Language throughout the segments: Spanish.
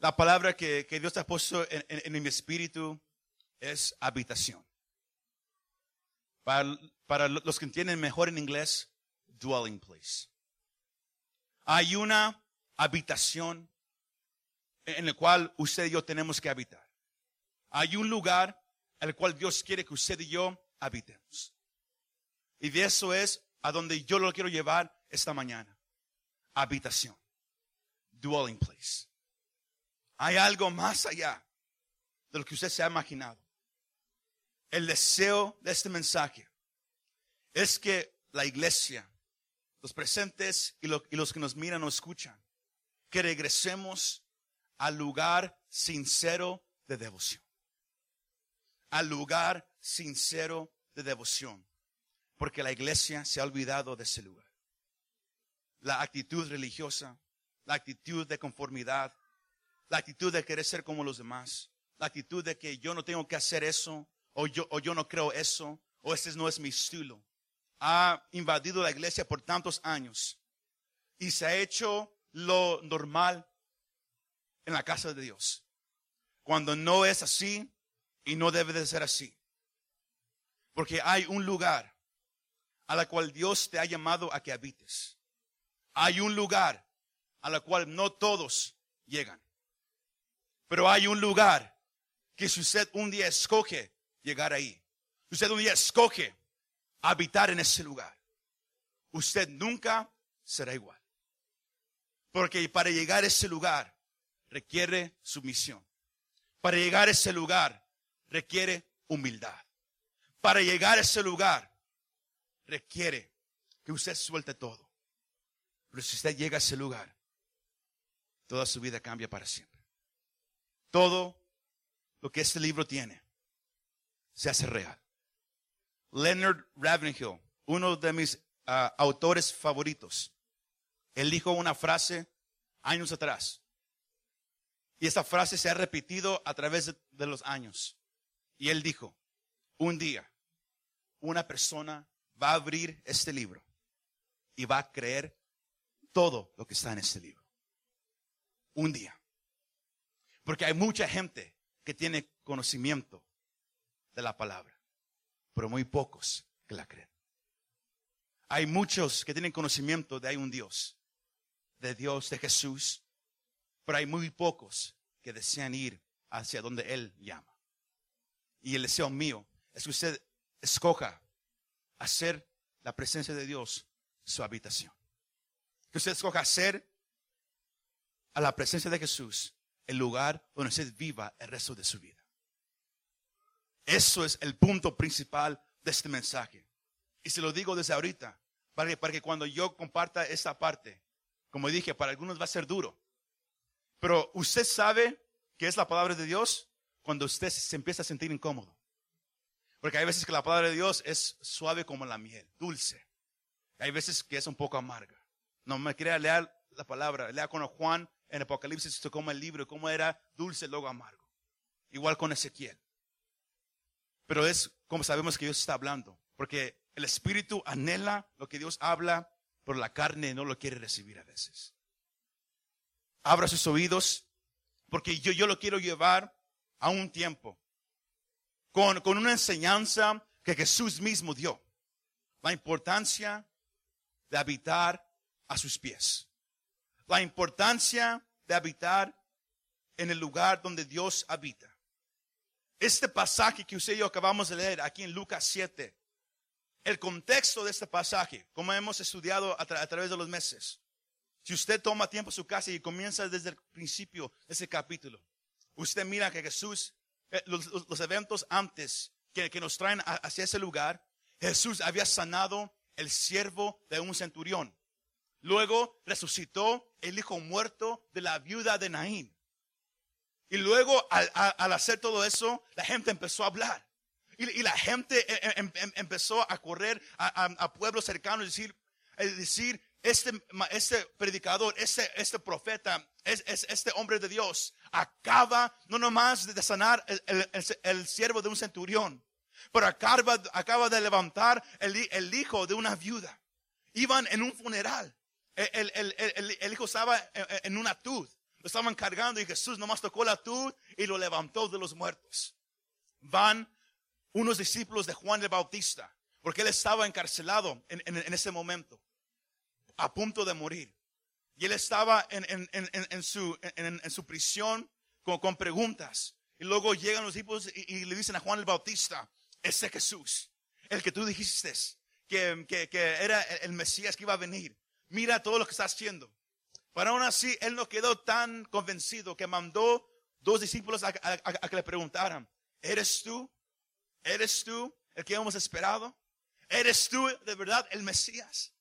La palabra que, que Dios ha puesto en, en- mi espíritu es habitación. Para, para los que entienden mejor en inglés, dwelling place. Hay una habitación en la cual usted y yo tenemos que habitar. Hay un lugar al cual Dios quiere que usted y yo habitemos. Y de eso es a donde yo lo quiero llevar esta mañana. Habitación. Dwelling place. Hay algo más allá de lo que usted se ha imaginado. El deseo de este mensaje es que la iglesia, los presentes y, lo- y los que nos miran o escuchan, que regresemos al lugar sincero de devoción. Al lugar sincero de devoción. Porque la iglesia se ha olvidado de ese lugar. La actitud religiosa, la actitud de conformidad, la actitud de querer ser como los demás, la actitud de que yo no tengo que hacer eso, o yo, o yo no creo eso, o ese no es mi estilo, ha invadido la iglesia por tantos años y se ha hecho lo normal en la casa de Dios. Cuando no es así y no debe de ser así. Porque hay un lugar a la cual Dios te ha llamado a que habites. Hay un lugar a la cual no todos llegan. Pero hay un lugar que si usted un día escoge llegar ahí, usted un día escoge habitar en ese lugar, usted nunca será igual. Porque para llegar a ese lugar requiere sumisión. Para llegar a ese lugar requiere humildad. Para llegar a ese lugar requiere que usted suelte todo. Pero si usted llega a ese lugar, toda su vida cambia para siempre. Todo lo que este libro tiene se hace real. Leonard Ravenhill, uno de mis ah, autores favoritos, él dijo una frase años atrás. Y esa frase se ha repetido a través de los años. Y él dijo, un día una persona va a abrir este libro y va a creer todo lo que está en este libro. Un día. Porque hay mucha gente que tiene conocimiento de la palabra, pero muy pocos que la creen. Hay muchos que tienen conocimiento de hay un Dios, de Dios, de Jesús, pero hay muy pocos que desean ir hacia donde Él llama. Y el deseo mío es que usted escoja hacer la presencia de Dios su habitación. Que usted escoja hacer a la presencia de Jesús el lugar donde usted viva el resto de su vida. Eso es el punto principal de este mensaje. Y se lo digo desde ahorita, para que, para que cuando yo comparta esta parte, como dije, para algunos va a ser duro. Pero usted sabe que es la palabra de Dios cuando usted se empieza a sentir incómodo. Porque hay veces que la palabra de Dios es suave como la miel, dulce. Hay veces que es un poco amarga. No me crea leer la palabra. Lea con Juan en Apocalipsis, como el libro, cómo era dulce, luego amargo. Igual con Ezequiel. Pero es como sabemos que Dios está hablando. Porque el Espíritu anhela lo que Dios habla, pero la carne no lo quiere recibir a veces. Abra sus oídos, porque yo, yo lo quiero llevar a un tiempo con, con una enseñanza que Jesús mismo dio. La importancia de habitar a sus pies. La importancia de habitar en el lugar donde Dios habita. Este pasaje que usted y yo acabamos de leer aquí en Lucas 7, el contexto de este pasaje, como hemos estudiado a, tra- a través de los meses, si usted toma tiempo en su casa y comienza desde el principio ese capítulo, usted mira que Jesús, eh, los, eventos antes que, nos traen a- hacia ese lugar, Jesús había sanado el siervo de un centurión. Luego resucitó el hijo muerto de la viuda de Naín. Y luego al, al hacer todo eso, la gente empezó a hablar. Y, y la gente eh, em- em- empezó a correr a, a- a pueblos cercanos y decir, es decir, este, este predicador, este, este profeta, es, es- este hombre de Dios, acaba no nomás de sanar el, el- el- siervo de un centurión, pero acaba, acaba de levantar el hijo de una viuda. Iban en un funeral. El, hijo estaba en- en un atud. Lo estaban cargando y Jesús nomás tocó la tud y lo levantó de los muertos. Van unos discípulos de Juan el Bautista, porque él estaba encarcelado en, ese momento, a punto de morir. Y él estaba en, su, prisión con, preguntas. Y luego llegan los discípulos y, le dicen a Juan el Bautista, ese Jesús, el que tú dijiste que era el Mesías que iba a venir. Mira todo lo que está haciendo. Pero aún así, él no quedó tan convencido que mandó dos discípulos a, que le preguntaran, ¿eres tú? ¿Eres tú el que hemos esperado? ¿Eres tú de verdad el Mesías?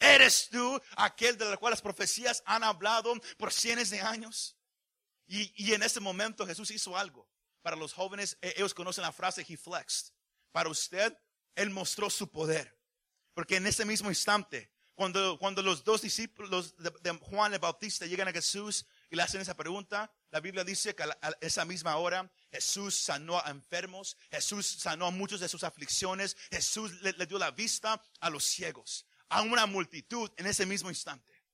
¿Eres tú aquel de cual las profecías han hablado por cientos de años? Y, y en ese momento Jesús hizo algo. Para los jóvenes, e, ellos conocen la frase he flexed. Para usted, Él mostró su poder. Porque en ese mismo instante, cuando, cuando los dos discípulos de, Juan el Bautista llegan a Jesús y le hacen esa pregunta, la Biblia dice que a, esa misma hora Jesús sanó a enfermos, Jesús sanó a muchos de sus aflicciones, Jesús le, dio la vista a los ciegos, a una multitud en ese mismo instante,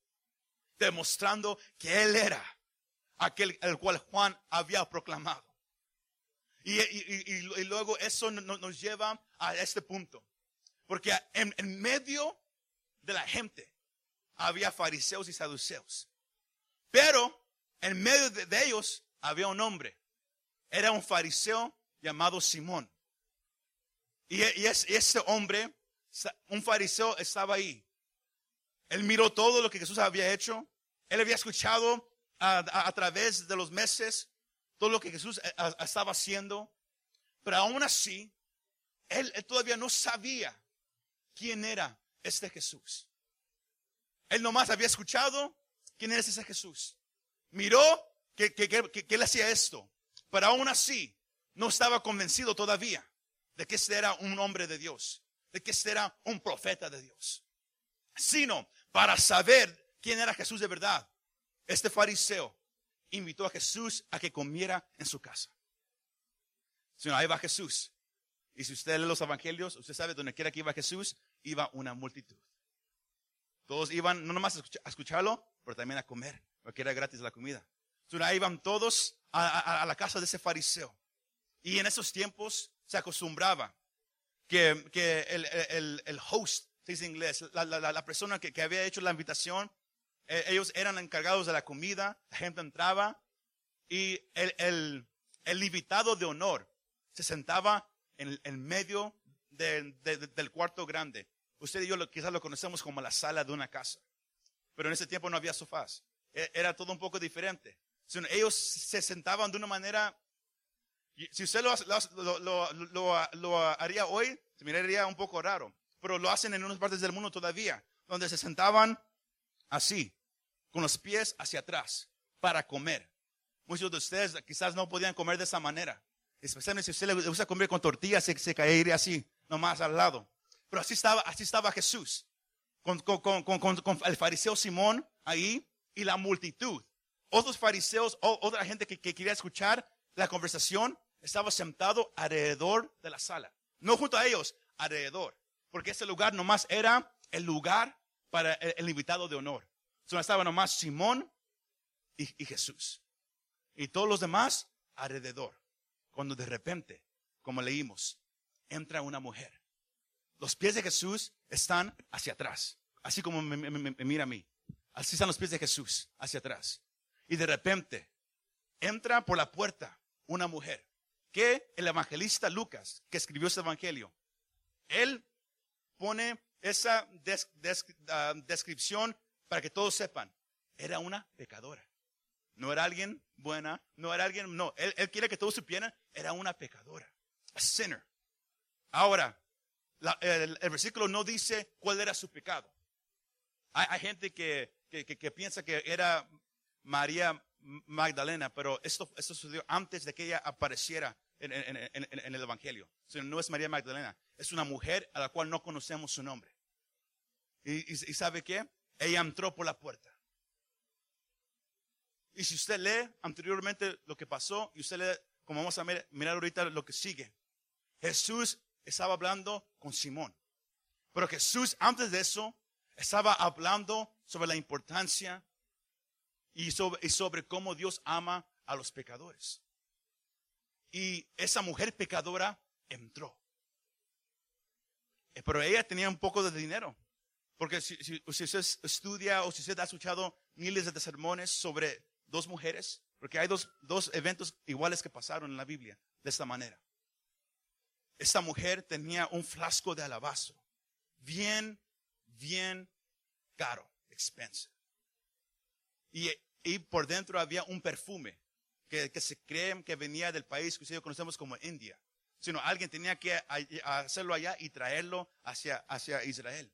demostrando que Él era aquel el cual Juan había proclamado. Y, y, luego eso nos lleva a este punto. Porque en, en medio de la gente había fariseos y saduceos. Pero en medio de, ellos había un hombre. Era un fariseo llamado Simón. Y, ese hombre, un fariseo, estaba ahí. Él miró todo lo que Jesús había hecho. Él había escuchado a, través de los meses todo lo que Jesús eh, estaba haciendo. Pero aún así, él todavía no sabía quién era este Jesús. Él nomás había escuchado quién es ese Jesús. Miró que, que, él hacía esto, pero aún así no estaba convencido todavía de que este era un hombre de Dios, de que este era un profeta de Dios. Sino para saber quién era Jesús de verdad, este fariseo invitó a Jesús a que comiera en su casa. Sino ahí va Jesús. Y si usted lee los evangelios, usted sabe donde quiera que iba Jesús, iba una multitud. Todos iban no nomás a, escucharlo, pero también a comer, porque era gratis la comida. Entonces ahí iban todos a, la casa de ese fariseo. Y en esos tiempos se acostumbraba que, el, host, se inglés, la, persona que, había hecho la invitación, e, ellos eran encargados de la comida, la gente entraba y el, invitado de honor se sentaba en el medio del cuarto grande. Usted y yo quizás lo conocemos como la sala de una casa. Pero en ese tiempo no había sofás. E, era todo un poco diferente. Ellos se sentaban de una manera... Si usted lo, haría hoy, se miraría un poco raro. Pero lo hacen en unas partes del mundo todavía, donde se sentaban así, con los pies hacia atrás, para comer. Muchos de ustedes quizás no podían comer de esa manera. Especialmente si usted le gusta comer con tortillas, se, se caería así, nomás al lado. Pero así estaba, así estaba Jesús, con, el fariseo Simón ahí y la multitud. Otros fariseos, otra gente que, quería escuchar la conversación, estaba sentado alrededor de la sala. No junto a ellos, alrededor. Porque ese lugar nomás era el lugar para el, invitado de honor. Solo estaba nomás Simón y Jesús. Y todos los demás alrededor. Cuando de repente, como leímos, entra una mujer. Los pies de Jesús están hacia atrás, así como me, mira a mí. Así están los pies de Jesús, hacia atrás. Y de repente entra por la puerta una mujer, que el evangelista Lucas, que escribió este evangelio, él pone esa ah, descripción para que todos sepan, era una pecadora. No era alguien buena, no era alguien, no, él, quiere que todos supieran, era una pecadora, a sinner. Ahora, el, versículo no dice cuál era su pecado. Hay, gente que, piensa que era María Magdalena, pero esto, esto sucedió antes de que ella apareciera en, el Evangelio. no es María Magdalena, es una mujer a la cual no conocemos su nombre. ¿Y, y sabe qué? Ella entró por la puerta. Y si usted lee anteriormente lo que pasó, y usted lee, como vamos a mirar ahorita lo que sigue, Jesús estaba hablando con Simón. Pero Jesús, antes de eso, estaba hablando sobre la importancia y sobre, cómo Dios ama a los pecadores. Y esa mujer pecadora entró. Eh, Pero ella tenía un poco de dinero. Porque si, si, si usted estudia o si usted ha escuchado miles de sermones sobre dos mujeres, porque hay dos, dos eventos iguales que pasaron en la Biblia de esta manera. Esta mujer tenía un flasco de alabastro, bien, bien caro, expensive. Y, y por dentro había un perfume que, que se cree que venía del país que ustedes conocemos como India. Sino alguien tenía que hacerlo allá y traerlo hacia, hacia Israel.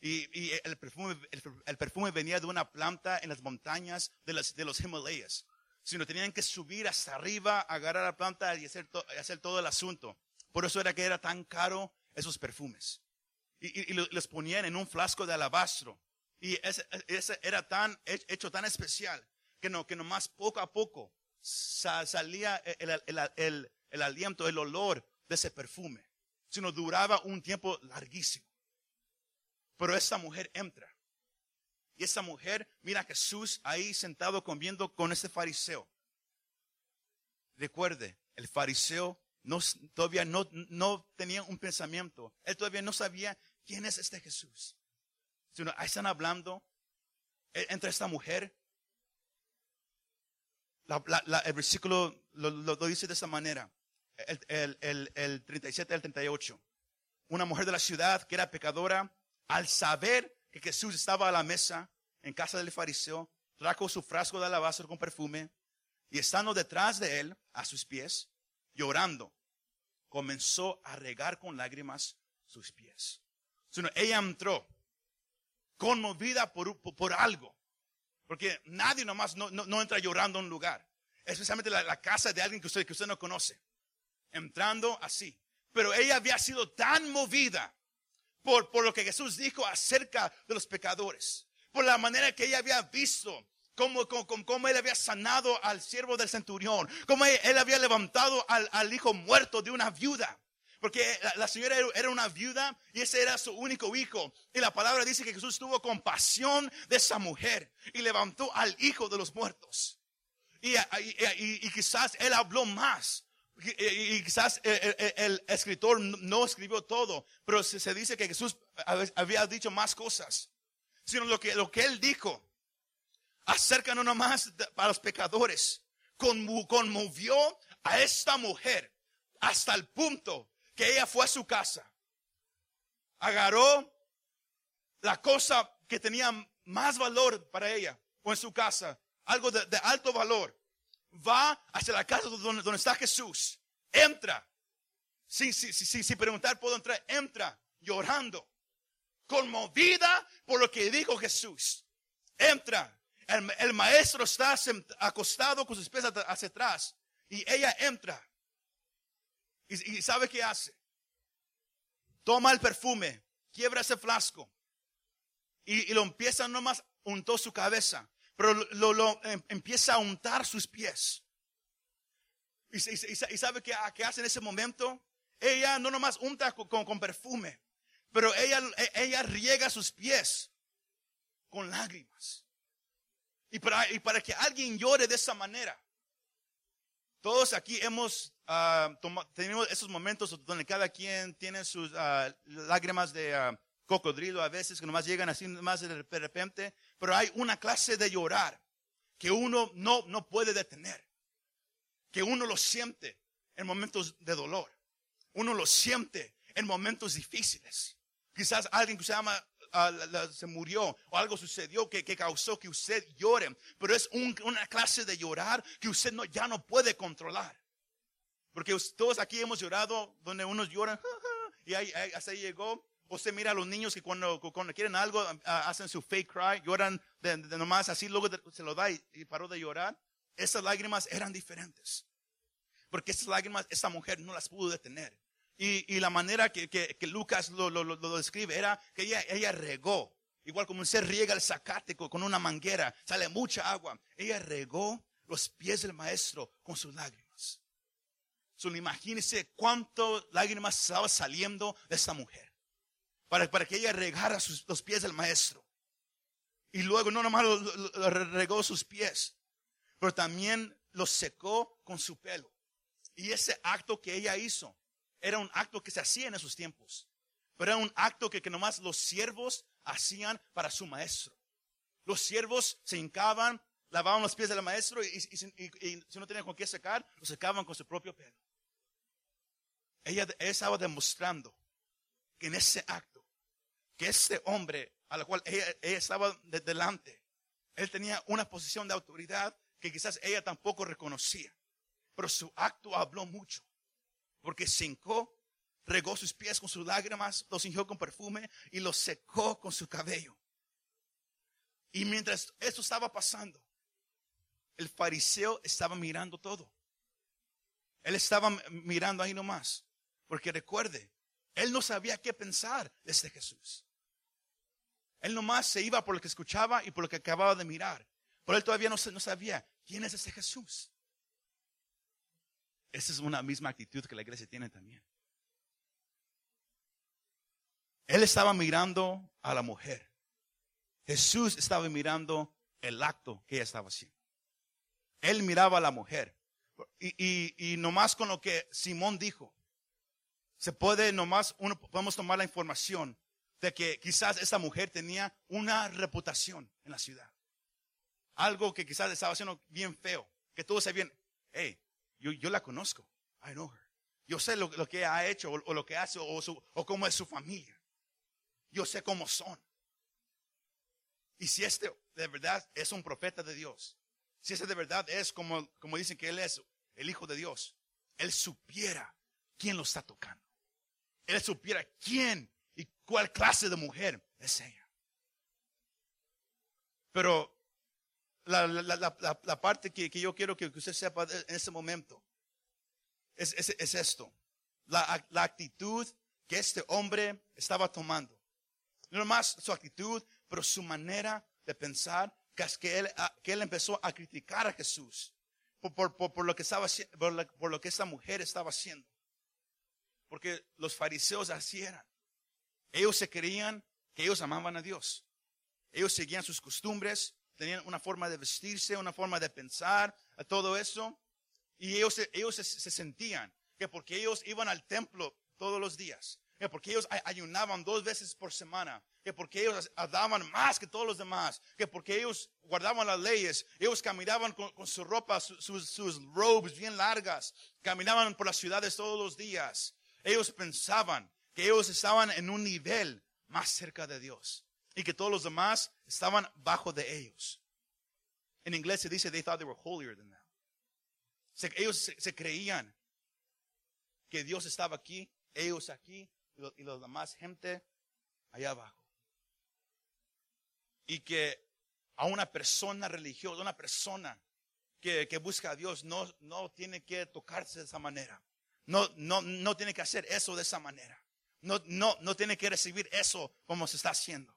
Y, y el, perfume, el, perfume venía de una planta en las montañas de, las, de los Himalayas. Sino tenían que subir hasta arriba, agarrar la planta y hacer todo el asunto. Por eso era que era tan caro esos perfumes. Y, y- y lo- los ponían en un flasco de alabastro. Y ese, era tan hecho tan especial que no que nomás poco a poco sa- salía el, el- el- el- el aliento, el olor de ese perfume. Sino duraba un tiempo larguísimo. Pero esta mujer entra. Y esta mujer mira a Jesús ahí sentado comiendo con este fariseo. Recuerde, el fariseo no, todavía no, no tenía un pensamiento. Él todavía no sabía quién es este Jesús. Sino ahí están hablando eh, entre esta mujer. El versículo lo, lo- lo dice de esta manera. El, el, el, el 37 al 38. Una mujer de la ciudad que era pecadora, al saber que Jesús estaba a la mesa en casa del fariseo, trajo su frasco de alabastro con perfume y estando detrás de él, a sus pies, llorando, comenzó a regar con lágrimas sus pies. Sino ella entró conmovida por, por, algo. Porque nadie nomás no, no, no entra llorando a un lugar. Especialmente la, la casa de alguien que usted, que usted no conoce. Entrando así. Pero ella había sido tan movida por, por lo que Jesús dijo acerca de los pecadores. Por la manera que ella había visto cómo, cómo, cómo- él había sanado al siervo del centurión. Cómo él, había levantado al, al hijo muerto de una viuda. Porque la, señora era- una viuda y ese era su único hijo. Y la palabra dice que Jesús tuvo compasión de esa mujer y levantó al hijo de los muertos. Y, y- y- quizás él habló más. Y, quizás el, el- el escritor no escribió todo, pero se, se dice que Jesús había dicho más cosas. Sino lo que, lo que él dijo acerca no nomás para los pecadores, conmo- conmovió a esta mujer hasta el punto que ella fue a su casa, agarró la cosa que tenía más valor para ella o en su casa, algo de, alto valor, va hacia la casa donde, donde está Jesús, entra, sin, sin, sin, sin preguntar, puedo entrar, entra llorando, conmovida por lo que dijo Jesús, entra. El, maestro está acostado con sus pies hacia atrás y ella entra. Y, sabe qué hace? Toma el perfume, quiebra ese flasco y, lo empieza nomás untó su cabeza, pero lo, em- empieza a untar sus pies. Y, y- sabe qué, qué hace en ese momento? Ella no nomás unta con, con- con perfume, pero ella, ella riega sus pies con lágrimas. Y para, y para que alguien llore de esa manera, todos aquí hemos ah, toma- tenido esos momentos donde cada quien tiene sus ah, lágrimas de ah, cocodrilo a veces que nomás llegan así más de repente, pero hay una clase de llorar que uno no, no puede detener, que uno lo siente en momentos de dolor, uno lo siente en momentos difíciles. Quizás alguien que se llama ah, se murió o algo sucedió que, que causó que usted llore, pero es un- una clase de llorar que usted no, ya no puede controlar. Porque todos aquí hemos llorado donde unos lloran y ahí, ahí- hasta ahí llegó. Usted mira a los niños que cuando, quieren algo hacen su fake cry, lloran de, nomás así, luego se lo da y, paró de llorar. Esas lágrimas eran diferentes. Porque esas lágrimas, esta mujer no las pudo detener. Y, y la manera que, que- que Lucas lo, lo- lo- describe era que ella, ella regó. Igual como usted riega el zacate con, una manguera, sale mucha agua. Ella regó los pies del maestro con sus lágrimas. Solo imagínese cuánto lágrimas estaba saliendo de esta mujer. Para, para que ella regara sus, los pies del maestro. Y luego no nomás lo regó sus pies, pero también los secó con su pelo. Y ese acto que ella hizo era un acto que se hacía en esos tiempos. Pero era un acto que, que nomás los siervos hacían para su maestro. Los siervos se hincaban, lavaban los pies del maestro y, si no tenían con qué secar, lo secaban con su propio pelo. Ella, ella estaba demostrando que en ese acto, que este hombre a la cual ella, estaba de- delante, él tenía una posición de autoridad que quizás ella tampoco reconocía. Pero su acto habló mucho, porque se hincó, regó sus pies con sus lágrimas, los ungió con perfume y los secó con su cabello. Y mientras esto estaba pasando, el fariseo estaba mirando todo. Él estaba mirando ahí nomás. Porque recuerde, él no sabía qué pensar de este Jesús. Él nomás se iba por lo que escuchaba y por lo que acababa de mirar. Pero él todavía no, no sabía quién es ese Jesús. Esa es una misma actitud que la iglesia tiene también. Él estaba mirando a la mujer. Jesús estaba mirando el acto que ella estaba haciendo. Él miraba a la mujer. Y, y, y nomás con lo que Simón dijo, se puede nomás, uno, podemos tomar la información de que quizás esta mujer tenía una reputación en la ciudad. Algo que quizás estaba haciendo bien feo. Que todos sabían, hey, yo, la conozco. I know her. Yo sé lo, que ha hecho o, lo que hace o cómo es su familia. Yo sé cómo son. Y si este de verdad es un profeta de Dios, si ese de verdad es como, como dicen que él es el Hijo de Dios, él supiera quién lo está tocando. Él supiera quién y cuál clase de mujer es ella. Pero la, parte que, yo quiero que usted sepa en este momento es, es- es esto. La, actitud que este hombre estaba tomando. No más su actitud, pero su manera de pensar, que él, que él empezó a criticar a Jesús por, lo que estaba, por, por lo que esta mujer estaba haciendo. Porque los fariseos así eran. Ellos se creían que ellos amaban a Dios. Ellos seguían sus costumbres, tenían una forma de vestirse, una forma de pensar, todo eso. Y ellos, ellos se, se sentían que porque ellos iban al templo todos los días, que porque ellos ay- ayunaban dos veces por semana, que porque ellos daban más que todos los demás, que porque ellos guardaban las leyes, ellos caminaban con, con su ropa, su- sus, sus robes bien largas, caminaban por las ciudades todos los días. Ellos pensaban que ellos estaban en un nivel más cerca de Dios y que todos los demás estaban bajo de ellos. En inglés se dice they thought they were holier than them. Se- ellos se, se creían que Dios estaba aquí, ellos aquí y, lo- y los demás gente allá abajo. Y que a una persona religiosa, una persona que, que busca a Dios no, no tiene que tocarse de esa manera. No, no, no tiene que hacer eso de esa manera. No, no, no tiene que recibir eso como se está haciendo.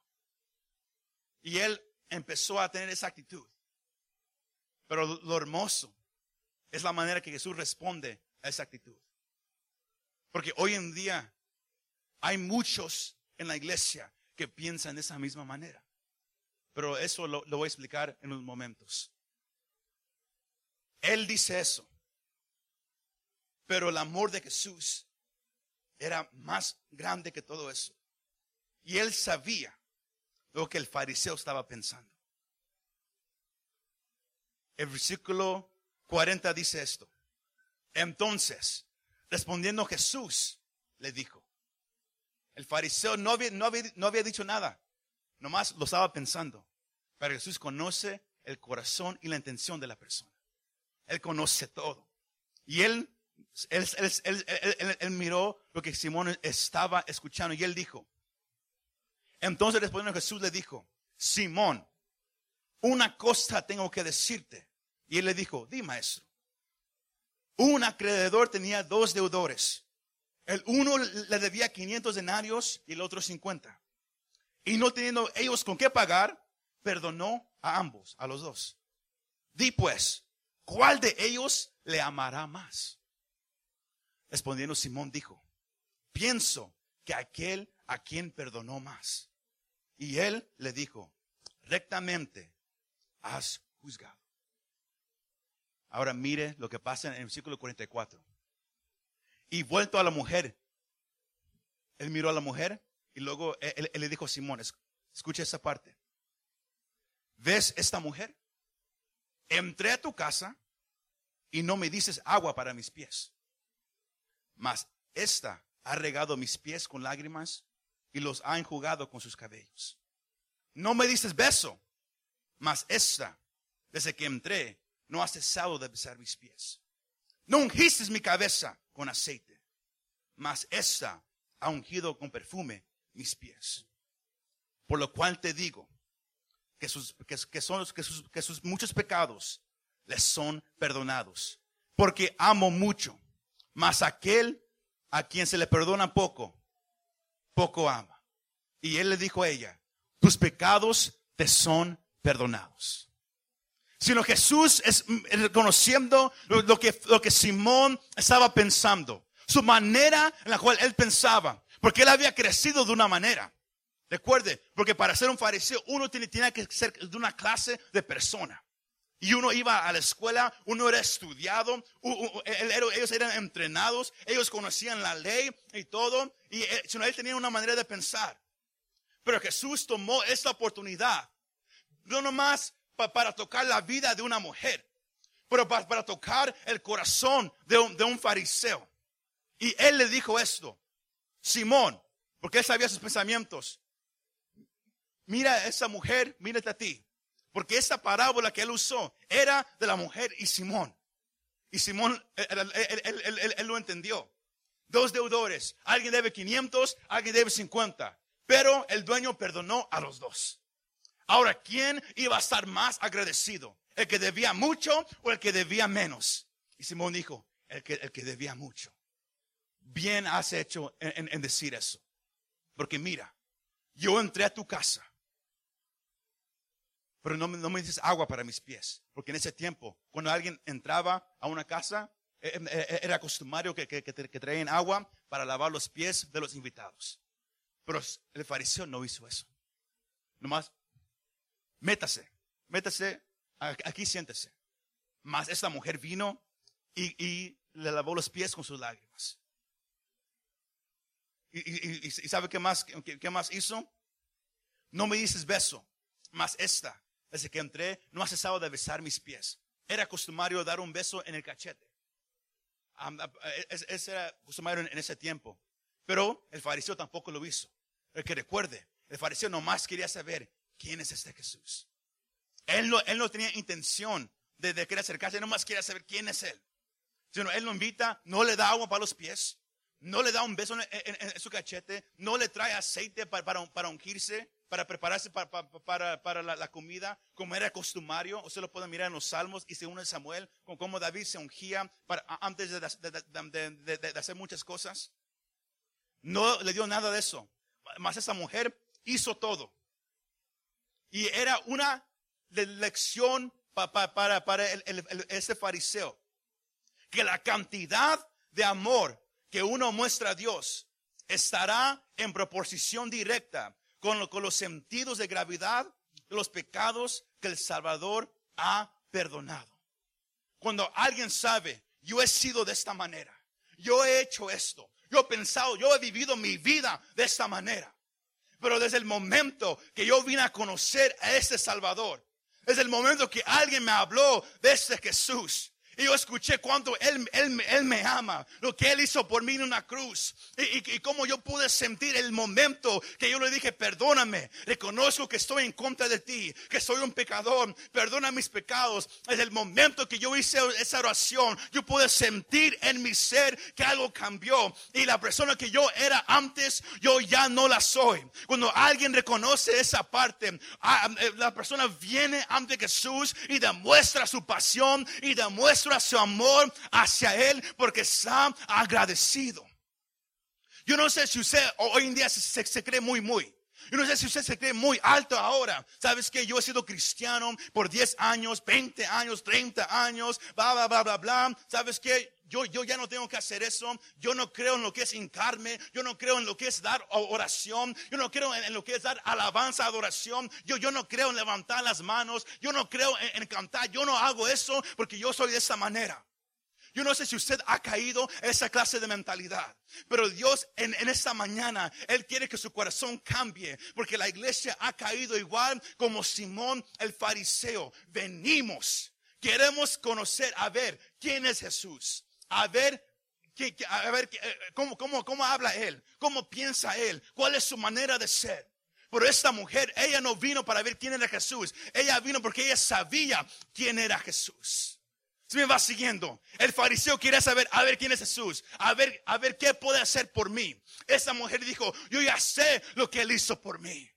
Y él empezó a tener esa actitud. Pero lo- hermoso es la manera que Jesús responde a esa actitud. Porque hoy en día hay muchos en la iglesia que piensan de esa misma manera. Pero eso lo voy a explicar en unos momentos. Él dice eso. Pero el amor de Jesús era más grande que todo eso. Y él sabía lo que el fariseo estaba pensando. El versículo 40 dice esto. Entonces, respondiendo Jesús, le dijo. El fariseo no había, no dicho nada, nomás lo estaba pensando. Pero Jesús conoce el corazón y la intención de la persona. Él conoce todo. Y él- él miró lo que Simón estaba escuchando y él dijo. Entonces respondiendo Jesús le dijo, Simón, una cosa tengo que decirte. Y él le dijo, di maestro. Un acreedor tenía dos deudores. El uno le debía 500 denarios y el otro 50. Y no teniendo ellos con qué pagar, perdonó a ambos, a los dos. Di pues, ¿cuál de ellos le amará más? Respondiendo Simón dijo, pienso que aquel a quien perdonó más. Y él le dijo, rectamente has juzgado. Ahora mire lo que pasa en el versículo 44. Y vuelto a la mujer, él miró a la mujer y luego él, le dijo a Simón, escucha esa parte. ¿Ves esta mujer? Entré a tu casa y no me dices agua para mis pies. Mas esta ha regado mis pies con lágrimas y los ha enjugado con sus cabellos. No me dices beso, mas esta, desde que entré, no ha cesado de besar mis pies. No ungiste mi cabeza con aceite, mas esta ha ungido con perfume mis pies. Por lo cual te digo que sus, que, son, que sus, que sus muchos pecados les son perdonados. Porque amo mucho, mas aquel a quien se le perdona poco, poco ama. Y él le dijo a ella, tus pecados te son perdonados sino Jesús es reconociendo lo, que, lo que Simón estaba pensando, su manera en la cual él pensaba, porque él había crecido de una manera. Recuerde, porque para ser un fariseo uno tiene, tiene que ser de una clase de persona. Y uno iba a la escuela, uno era estudiado, ellos eran entrenados, ellos conocían la ley y todo, y eh, él tenía una manera de pensar. Pero Jesús tomó esta oportunidad, no nomás para tocar la vida de una mujer, pero para, tocar el corazón de un, de un fariseo. Y él le dijo esto, Simón, porque él sabía sus pensamientos. Mira a esa mujer, mírate a ti. Porque esa parábola que él usó era de la mujer y Simón. Y Simón, él, él, lo entendió. Dos deudores, alguien debe 500, alguien debe 50. Pero el dueño perdonó a los dos. Ahora, ¿quién iba a estar más agradecido? ¿El que debía mucho o el que debía menos? Y Simón dijo, el que, el que debía mucho. Bien has hecho en, decir eso. Porque mira, yo entré a tu casa, pero no, me dices agua para mis pies. Porque en ese tiempo, cuando alguien entraba a una casa, e, e, e, era costumbre que, que, que, traían agua para lavar los pies de los invitados. Pero el fariseo no hizo eso. Nomás métase, métase, aquí siéntese. Mas esta mujer vino y, le lavó los pies con sus lágrimas. Y, sabe qué más, qué, más hizo? No me dices beso, mas esta, desde que entré, no ha cesado de besar mis pies. Era costumbre dar un beso en el cachete. Ese era costumbre en ese tiempo. Pero el fariseo tampoco lo hizo. El que recuerde, el fariseo nomás quería saber ¿quién es este Jesús? Él no, él no tenía intención de, querer acercarse, nomás quería saber quién es Él. Sino Él lo invita, no le da agua para los pies, no le da un beso en, su cachete, no le trae aceite para, para, ungirse, para prepararse para, la, comida, como era costumario. Usted lo puede mirar en los salmos y según Samuel, con cómo David se ungía antes de, hacer muchas cosas. No le dio nada de eso. Más esa mujer hizo todo. Y era una lección para, para ese fariseo. Que la cantidad de amor que uno muestra a Dios estará en proporción directa con, los sentidos de gravedad los pecados que el Salvador ha perdonado. Cuando alguien sabe, yo he sido de esta manera, yo he hecho esto, yo he pensado, yo he vivido mi vida de esta manera. Pero desde el momento que yo vine a conocer a este Salvador, desde el momento que alguien me habló de este Jesús, y yo escuché cuánto él, él, me ama, lo que Él hizo por mí en una cruz. Y, y, cómo yo pude sentir el momento que yo le dije, perdóname, reconozco que estoy en contra de ti, que soy un pecador, perdona mis pecados. Desde el momento que yo hice esa oración, yo pude sentir en mi ser que algo cambió. Y la persona que yo era antes, yo ya no la soy. Cuando alguien reconoce esa parte, eh, la persona viene ante Jesús y demuestra su pasión y demuestra su amor hacia Él porque está agradecido. Yo no sé si usted hoy en día se, cree muy, muy. Yo no sé si usted se cree muy alto ahora. Sabes que yo he sido cristiano por 10 años, 20 años, 30 años, bla, bla, bla, bla, bla. Sabes que yo, yo ya no tengo que hacer eso. Yo no creo en lo que es hincarme. Yo no creo en lo que es dar oración. Yo no creo en, lo que es dar alabanza, adoración. Yo, yo no creo en levantar las manos. Yo no creo en, cantar. Yo no hago eso porque yo soy de esa manera. Yo no sé si usted ha caído en esa clase de mentalidad, pero Dios en, en, esta mañana, Él quiere que su corazón cambie, porque la iglesia ha caído igual como Simón el fariseo. Venimos, queremos conocer, a ver, quién es Jesús a ver, a ver eh, ¿cómo, cómo, cómo habla él, cómo piensa él, cuál es su manera de ser. Pero esta mujer, ella no vino para ver quién era Jesús. Ella vino porque ella sabía quién era Jesús. Si me va siguiendo, el fariseo quiere saber, a ver quién es Jesús, a ver, a ver qué puede hacer por mí. Esta mujer dijo, yo ya sé lo que él hizo por mí.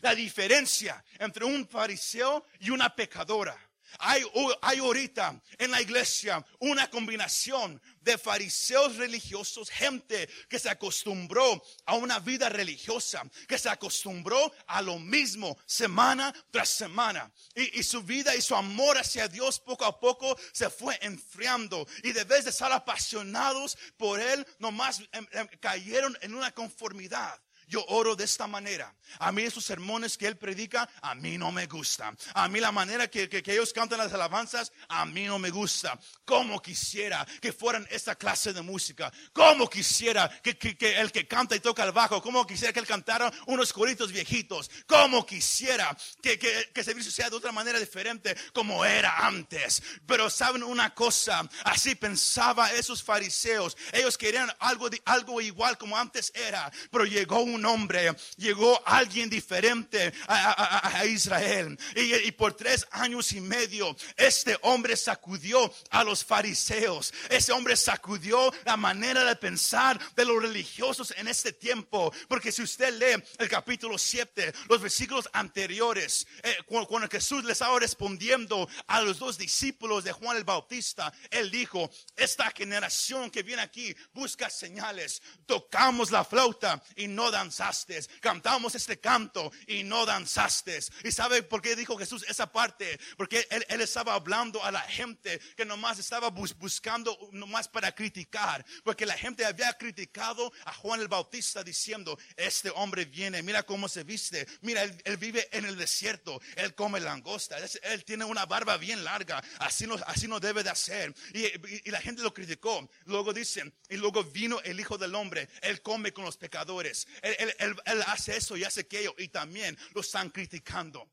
La diferencia entre un fariseo y una pecadora hay, hay ahorita en la iglesia una combinación de fariseos religiosos, gente que se acostumbró a una vida religiosa, que se acostumbró a lo mismo semana tras semana. Y, su vida y su amor hacia Dios poco a poco se fue enfriando. Y de vez de estar apasionados por Él, nomás em, em, cayeron en una conformidad. Yo oro de esta manera. A mí esos sermones que él predica, a mí no me gusta. A mí la manera que, ellos cantan las alabanzas, a mí no me gusta. Como quisiera que fueran esta clase de música. Como quisiera que, el que canta y toca el bajo, como quisiera que él cantara unos coritos viejitos. Como quisiera que, que, que servicio sea de otra manera diferente como era antes. Pero saben una cosa, así pensaba esos fariseos. Ellos querían algo, de, algo igual como antes era. Pero llegó un hombre, llegó alguien diferente a, Israel. Y, por tres años y medio, este hombre sacudió a los fariseos. Ese hombre sacudió la manera de pensar de los religiosos en este tiempo. Porque si usted lee el capítulo 7, los versículos anteriores, eh, cuando, Jesús les estaba respondiendo a los dos discípulos de Juan el Bautista, él dijo, esta generación que viene aquí busca señales. Tocamos la flauta y no dan danzaste, cantamos este canto y no danzaste. ¿Y sabe por qué dijo Jesús esa parte? Porque él, estaba hablando a la gente que nomás estaba buscando nomás para criticar. Porque la gente había criticado a Juan el Bautista diciendo, este hombre viene, mira cómo se viste, mira, él, vive en el desierto, él come langosta, él, tiene una barba bien larga, así no, así no debe de hacer. Y, y la gente lo criticó. Luego dicen, y luego vino el Hijo del Hombre, él come con los pecadores. Él, él, hace eso y hace aquello y también lo están criticando.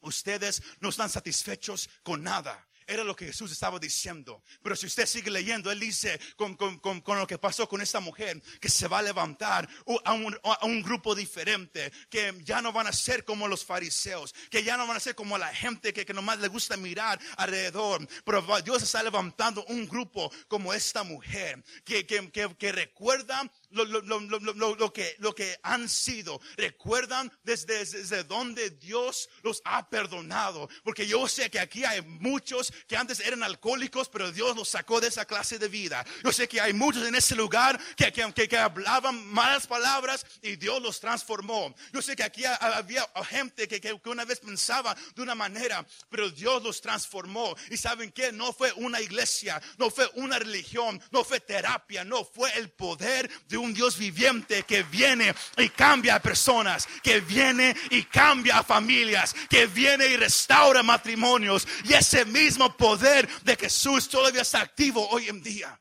Ustedes no están satisfechos con nada. Era lo que Jesús estaba diciendo. Pero si usted sigue leyendo, Él dice con, lo que pasó con esta mujer, que se va a levantar a un, grupo diferente, que ya no van a ser como los fariseos, que ya no van a ser como la gente que, que nomás le gusta mirar alrededor. Pero Dios está levantando un grupo como esta mujer, que, que recuerda lo, lo, lo, que, lo que han sido. Recuerdan desde, desde donde Dios los ha perdonado. Porque yo sé que aquí hay muchos que antes eran alcohólicos, pero Dios los sacó de esa clase de vida. Yo sé que hay muchos en ese lugar que, que, que, hablaban malas palabras y Dios los transformó. Yo sé que aquí había gente que, que, una vez pensaba de una manera, pero Dios los transformó. Y saben que no fue una iglesia, no fue una religión, no fue terapia, no fue el poder de un Dios viviente que viene y cambia a personas, que viene y cambia a familias, que viene y restaura matrimonios. Y ese mismo poder de Jesús todavía está activo hoy en día.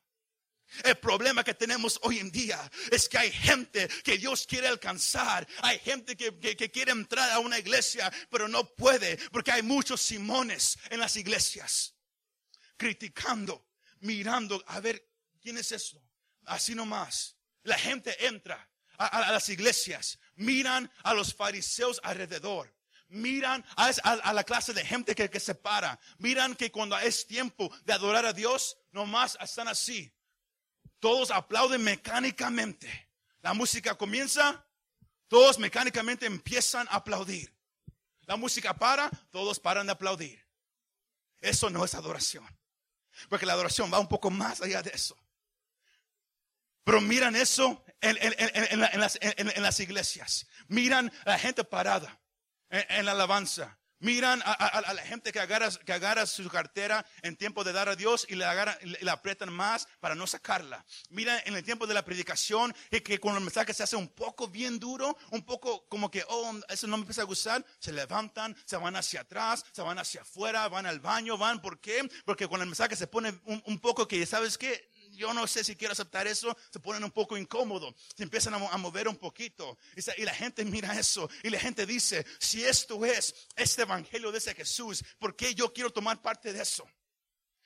El problema que tenemos hoy en día es que hay gente que Dios quiere alcanzar. Hay gente que, que, quiere entrar a una iglesia, pero no puede porque hay muchos Simones en las iglesias. Criticando, mirando, a ver, ¿quién es esto? Así nomás. La gente entra a, las iglesias, miran a los fariseos alrededor miran a, la clase de gente que, se para. Miran que cuando es tiempo de adorar a Dios, nomás están así. Todos aplauden mecánicamente. La música comienza, todos mecánicamente empiezan a aplaudir. La música para, todos paran de aplaudir. Eso no es adoración. Porque la adoración va un poco más allá de eso. Pero miran eso en, las, iglesias. Miran a la gente parada en, en la alabanza. Miran a, a- a la gente que agarra, que agarra su cartera en tiempo de dar a Dios y agarra, y le aprietan más para no sacarla. Miran en el tiempo de la predicación que, que el mensaje se hace un poco bien duro, un poco como que, oh, eso no me empieza a gustar, se levantan, se van hacia atrás, se van hacia afuera, van al baño, van, ¿por qué? Porque cuando el mensaje se pone un, un poco que, ¿sabes qué? Yo no sé si quiero aceptar eso, se ponen un poco incómodos, se empiezan a, mo- a mover un poquito. Y la gente mira eso y la gente dice, si esto es este evangelio de ese Jesús, ¿por qué yo quiero tomar parte de eso?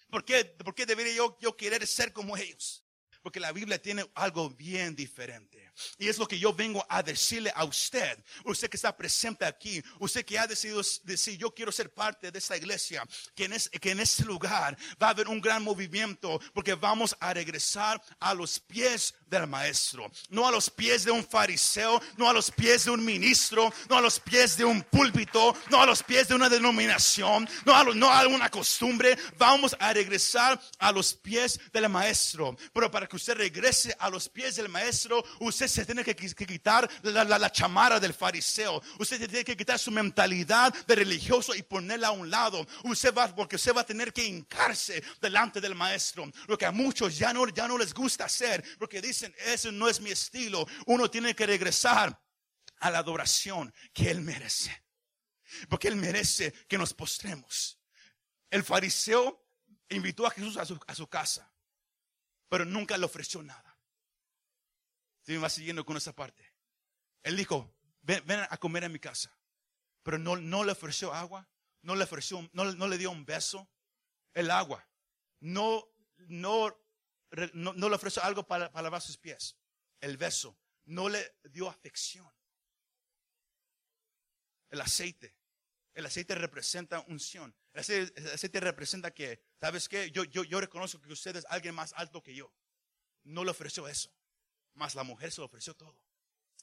¿Por qué, por qué debería yo, yo querer ser como ellos? Porque la Biblia tiene algo bien diferente. Y es lo que yo vengo a decirle a usted, usted que está presente aquí, usted que ha decidido decir, yo quiero ser parte de esta iglesia, que en, es- que en este lugar va a haber un gran movimiento, porque vamos a regresar a los pies del maestro, no a los pies de un fariseo, no a los pies de un ministro, no a los pies de un púlpito, no a los pies de una denominación, no a, lo- no a una costumbre, vamos a regresar a los pies del maestro. Pero para que usted regrese a los pies del maestro, usted se tiene que, quitar la, la, chamarra del fariseo, usted tiene que quitar su mentalidad de religioso y ponerla a un lado. Usted va, porque usted va a tener que hincarse delante del maestro, lo que a muchos ya no, ya no les gusta hacer, porque dicen, ese no es mi estilo. Uno tiene que regresar a la adoración que él merece. Porque él merece que nos postremos. El fariseo invitó a Jesús a su casa, pero nunca le ofreció nada. Si me va siguiendo con esa parte. Él dijo, ven, a comer en mi casa. Pero no, no le ofreció agua, no le ofreció, no, no le dio un beso. El agua. No, no, no, le ofreció algo para, para lavar sus pies. El beso. No le dio afección. El aceite. El aceite representa unción. El aceite, el aceite representa que, ¿sabes qué? Yo, yo, yo reconozco que usted es alguien más alto que yo. No le ofreció eso. Mas la mujer se lo ofreció todo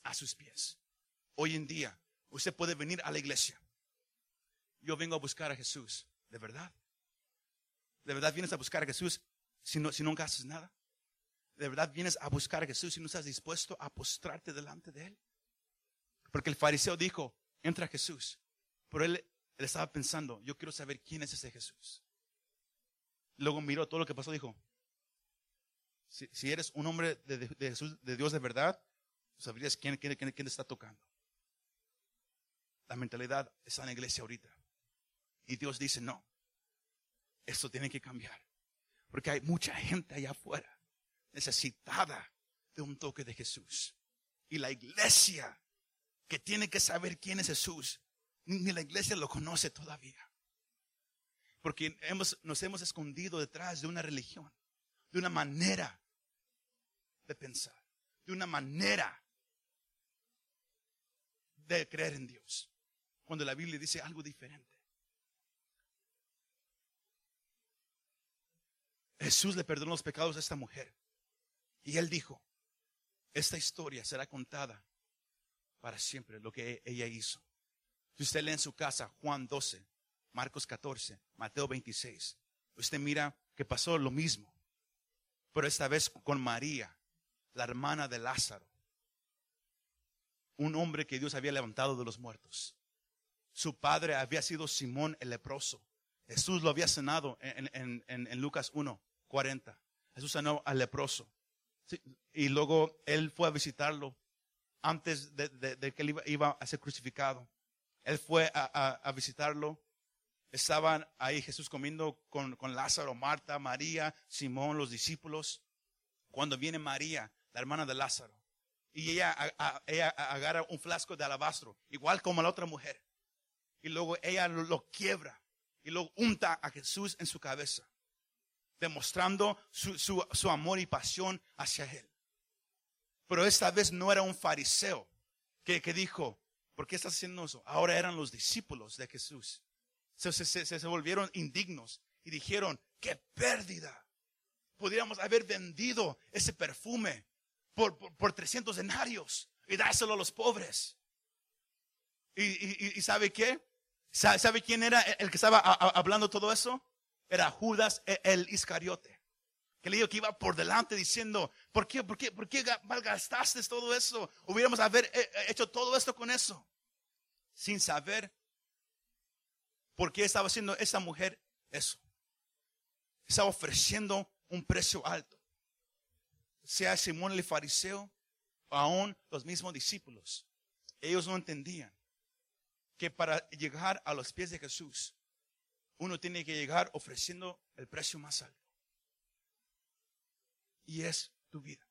a sus pies. Hoy en día, usted puede venir a la iglesia. Yo vengo a buscar a Jesús. ¿De verdad? ¿De verdad vienes a buscar a Jesús si, no, si nunca haces nada? ¿De verdad vienes a buscar a Jesús si no estás dispuesto a postrarte delante de Él? Porque el fariseo dijo, entra Jesús. Pero él, él estaba pensando, yo quiero saber quién es ese Jesús. Luego miró todo lo que pasó, dijo, si, eres un hombre de, Jesús, de Dios de verdad, sabrías quién, quién, está tocando. La mentalidad está en la iglesia ahorita. Y Dios dice, no, esto tiene que cambiar. Porque hay mucha gente allá afuera necesitada de un toque de Jesús. Y la iglesia que tiene que saber quién es Jesús, ni la iglesia lo conoce todavía. Porque hemos, nos hemos escondido detrás de una religión, de una manera de pensar, de una manera de creer en Dios. Cuando la Biblia dice algo diferente. Jesús le perdonó los pecados a esta mujer. Y él dijo, esta historia será contada para siempre, lo que ella hizo. Si usted lee en su casa Juan 12, Marcos 14, Mateo 26, usted mira que pasó lo mismo, pero esta vez con María, la hermana de Lázaro, un hombre que Dios había levantado de los muertos. Su padre había sido Simón el leproso. Jesús lo había sanado en, Lucas 1, 40. Jesús sanó al leproso. Y luego él fue a visitarlo antes de, que él iba a ser crucificado. Él fue a, visitarlo. Estaban ahí Jesús comiendo con, Lázaro, Marta, María, Simón, los discípulos. Cuando viene María, la hermana de Lázaro, y ella, agarra un flasco de alabastro, igual como la otra mujer. Y luego ella lo, quiebra y lo unta a Jesús en su cabeza, demostrando su, amor y pasión hacia él. Pero esta vez no era un fariseo que dijo, ¿por qué estás haciendo eso? Ahora eran los discípulos de Jesús. Se, se- se- se volvieron indignos y dijeron, qué pérdida. Podríamos haber vendido ese perfume por, por, por 300 denarios y dárselo a los pobres. ¿Y, y- y- sabe qué? ¿Sabe, quién era el que estaba hablando todo eso? Era Judas el Iscariote. Que le digo que iba por delante diciendo, ¿por qué, por qué, por qué malgastaste todo eso? Hubiéramos haber eh, eh, hecho todo esto con eso. Sin saber por qué estaba haciendo esa mujer eso. Estaba ofreciendo un precio alto. Sea Simón el fariseo, aún los mismos discípulos. Ellos no entendían que para llegar a los pies de Jesús, uno tiene que llegar ofreciendo el precio más alto. Y es tu vida.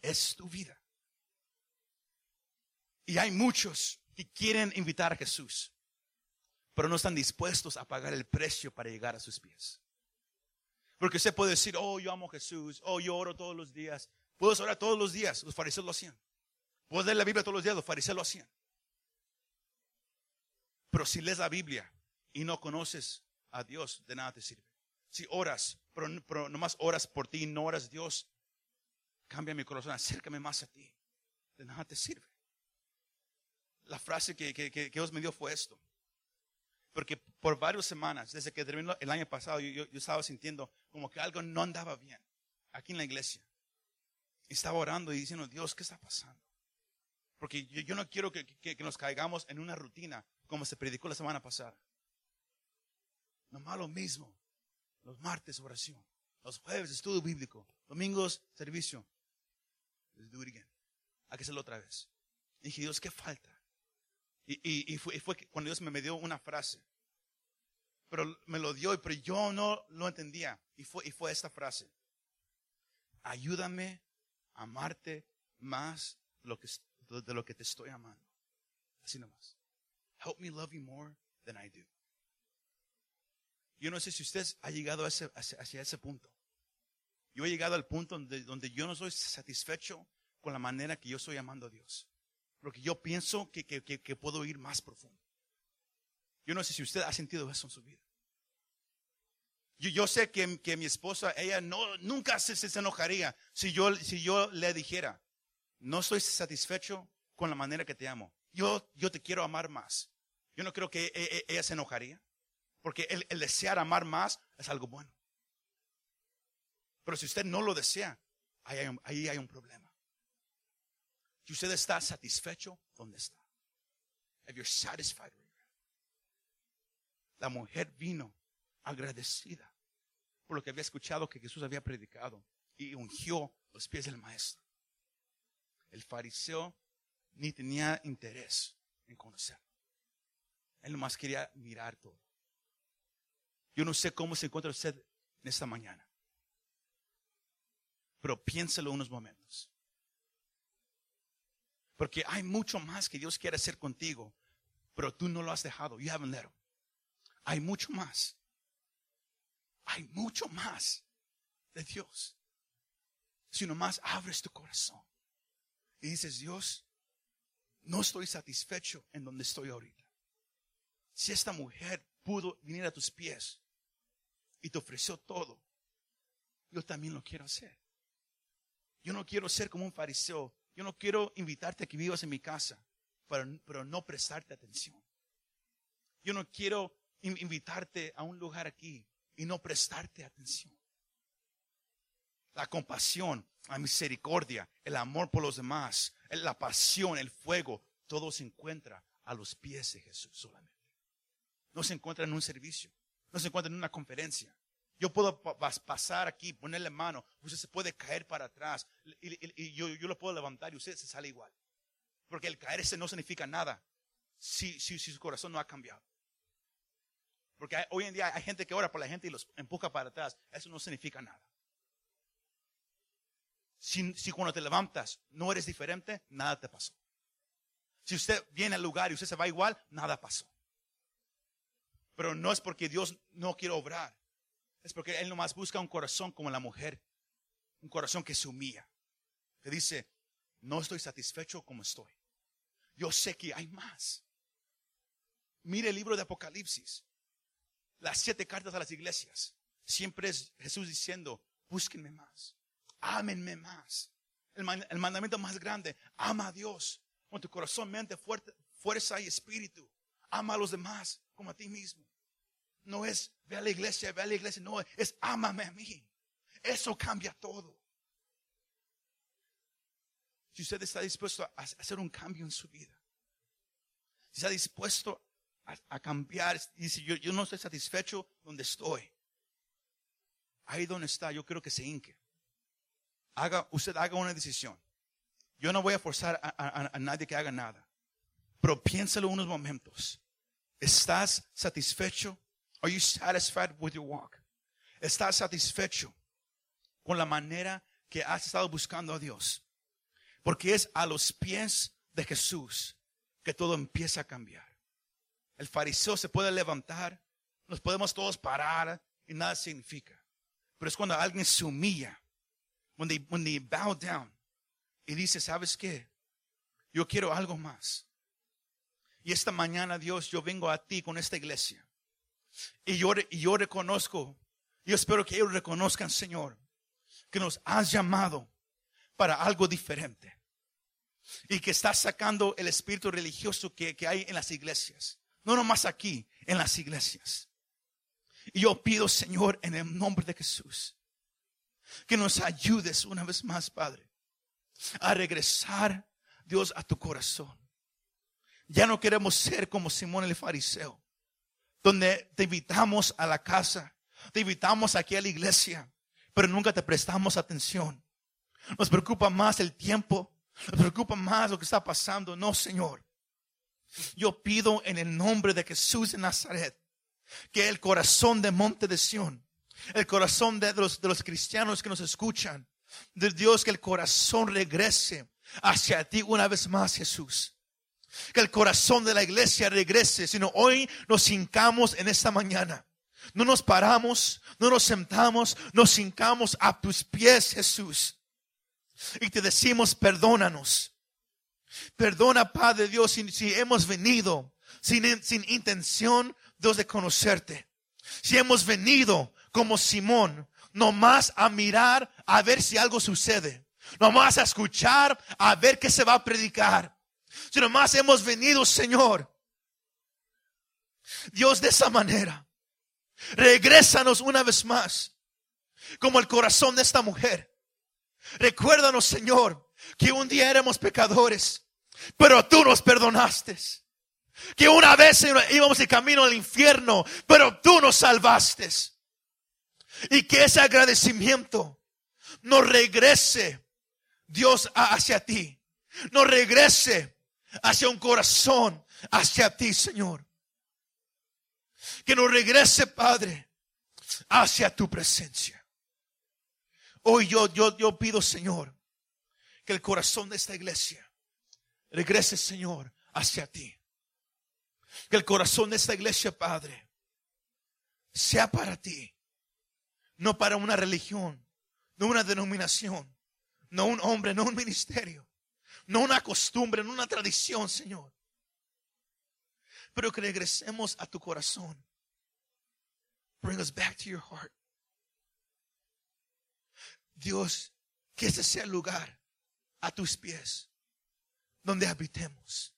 Es tu vida. Y hay muchos que quieren invitar a Jesús, pero no están dispuestos a pagar el precio para llegar a sus pies. Porque usted puede decir, oh, yo amo a Jesús, oh, yo oro todos los días. Puedes orar todos los días, los fariseos lo hacían. Puedes leer la Biblia todos los días, los fariseos lo hacían. Pero si lees la Biblia y no conoces a Dios, de nada te sirve. Si oras, pero, pero nomás oras por ti no oras Dios, cambia mi corazón, acércame más a ti. De nada te sirve. La frase que, que, Dios me dio fue esto. Porque por varias semanas, desde que terminó el año pasado, yo, yo, estaba sintiendo como que algo no andaba bien aquí en la iglesia. estaba orando y diciendo, Dios, ¿qué está pasando? Porque yo, yo no quiero que, que, nos caigamos en una rutina como se predicó la semana pasada. Nomás lo mismo. Los martes oración. Los jueves estudio bíblico. Domingos servicio. Let's do it again. Hay que hacerlo otra vez. Dije, Dios, ¿qué falta? Y, fue, cuando Dios me dio una frase. Pero me lo dio, pero yo no lo entendía. Y fue, y fue esta frase. Ayúdame a amarte más de lo que, de lo que te estoy amando. Así nomás. Help me love you more than I do. Yo no sé si usted ha llegado a ese, hacia ese punto. Yo he llegado al punto donde, donde, yo no soy satisfecho con la manera que yo estoy amando a Dios. Porque yo pienso que, que, que, puedo ir más profundo. Yo no sé si usted ha sentido eso en su vida. Yo, yo sé que, que, mi esposa, ella no, nunca se, se, enojaría si yo, si yo le dijera, no estoy satisfecho con la manera que te amo. Yo, yo te quiero amar más. Yo no creo que e, e, ella se enojaría. Porque el, el desear amar más es algo bueno. Pero si usted no lo desea, ahí hay un, problema. Si usted está satisfecho, ¿dónde está? If you're satisfied La mujer vino agradecida por lo que había escuchado que Jesús había predicado y ungió los pies del maestro. El fariseo ni tenía interés en conocer. Él nomás quería mirar todo. Yo no sé cómo se encuentra usted en esta mañana, pero piénselo unos momentos. Porque hay mucho más que Dios quiere hacer contigo, pero tú no lo has dejado. You haven't let him. Hay mucho más. Hay mucho más de Dios. Si nomás abres tu corazón y dices, Dios, no estoy satisfecho en donde estoy ahorita. Si esta mujer pudo venir a tus pies y te ofreció todo, yo también lo quiero hacer. Yo no quiero ser como un fariseo. Yo no quiero invitarte a que vivas en mi casa, pero, pero no prestarte atención. Yo no quiero invitarte a un lugar aquí y no prestarte atención. La compasión, la misericordia, el amor por los demás, la pasión, el fuego, todo se encuentra a los pies de Jesús solamente. No se encuentra en un servicio, no se encuentra en una conferencia. Yo puedo pasar aquí, ponerle mano, usted se puede caer para atrás y, yo, lo puedo levantar y usted se sale igual. Porque el caerse no significa nada si, su corazón no ha cambiado. Porque hoy en día hay gente que ora por la gente y los empuja para atrás. Eso no significa nada. Si, si cuando te levantas no eres diferente, nada te pasó. Si usted viene al lugar y usted se va igual, nada pasó. Pero no es porque Dios no quiere obrar. Es porque Él nomás busca un corazón como la mujer. Un corazón que se humilla. Que dice, no estoy satisfecho como estoy. Yo sé que hay más. Mire el libro de Apocalipsis. Las siete cartas a las iglesias. Siempre es Jesús diciendo, búsquenme más ámenme más. El, mandamiento más grande, ama a Dios con tu corazón, mente, fuerte, fuerza y espíritu. Ama a los demás como a ti mismo. No es ve a la iglesia, ve a la iglesia, no, es ámame a mí. Eso cambia todo. Si usted está dispuesto a hacer un cambio en su vida, si está dispuesto a, cambiar y dice, yo, no estoy satisfecho donde estoy, ahí donde está, yo quiero que se hinque. Haga, usted haga una decisión. Yo no voy a forzar a, a nadie que haga nada. Pero piénsalo unos momentos. ¿Estás satisfecho? Are you satisfied with your walk? ¿Estás satisfecho con la manera que has estado buscando a Dios? Porque es a los pies de Jesús que todo empieza a cambiar. El fariseo se puede levantar, nos podemos todos parar y nada significa. Pero es cuando alguien se humilla, when they, when they bow down y dice, ¿sabes qué? Yo quiero algo más. Y esta mañana, Dios, yo vengo a ti con esta iglesia. Y yo, yo reconozco, yo espero que ellos reconozcan, Señor, que nos has llamado para algo diferente. Y que estás sacando el espíritu religioso que, que hay en las iglesias. No nomás aquí, en las iglesias. Y yo pido, Señor, en el nombre de Jesús, que nos ayudes una vez más, Padre, a regresar, Dios, a tu corazón. Ya no queremos ser como Simón el fariseo, donde te invitamos a la casa, te invitamos aquí a la iglesia, pero nunca te prestamos atención. Nos preocupa más el tiempo, nos preocupa más lo que está pasando. No, Señor. Yo pido en el nombre de Jesús de Nazaret que el corazón de Monte de Sión, el corazón de los, de los cristianos que nos escuchan, de Dios, que el corazón regrese hacia ti una vez más, Jesús. Que el corazón de la iglesia regrese, sino hoy nos hincamos en esta mañana. No nos paramos, no nos sentamos, nos hincamos a tus pies, Jesús. Y te decimos, perdónanos. Perdona, Padre Dios, si, hemos venido sin, sin intención, Dios, de conocerte. Si hemos venido como Simón, nomás a mirar a ver si algo sucede. Nomás a escuchar a ver qué se va a predicar. Si nomás hemos venido, Señor, Dios, de esa manera, regrésanos una vez más, como el corazón de esta mujer. Recuérdanos, Señor, que un día éramos pecadores, pero tú nos perdonaste. Que una vez íbamos de camino al infierno, pero tú nos salvaste. Y que ese agradecimiento nos regrese, Dios, hacia ti. Nos regrese hacia un corazón, hacia ti, Señor. Que nos regrese, Padre, hacia tu presencia. Hoy yo, yo, yo pido, Señor, que el corazón de esta iglesia regrese, Señor, hacia ti. Que el corazón de esta iglesia, Padre, sea para ti, no para una religión, no una denominación, no un hombre, no un ministerio, no una costumbre, no una tradición, Señor. Pero que regresemos a tu corazón. Bring us back to your heart. Dios, que ese sea el lugar a tus pies donde habitemos.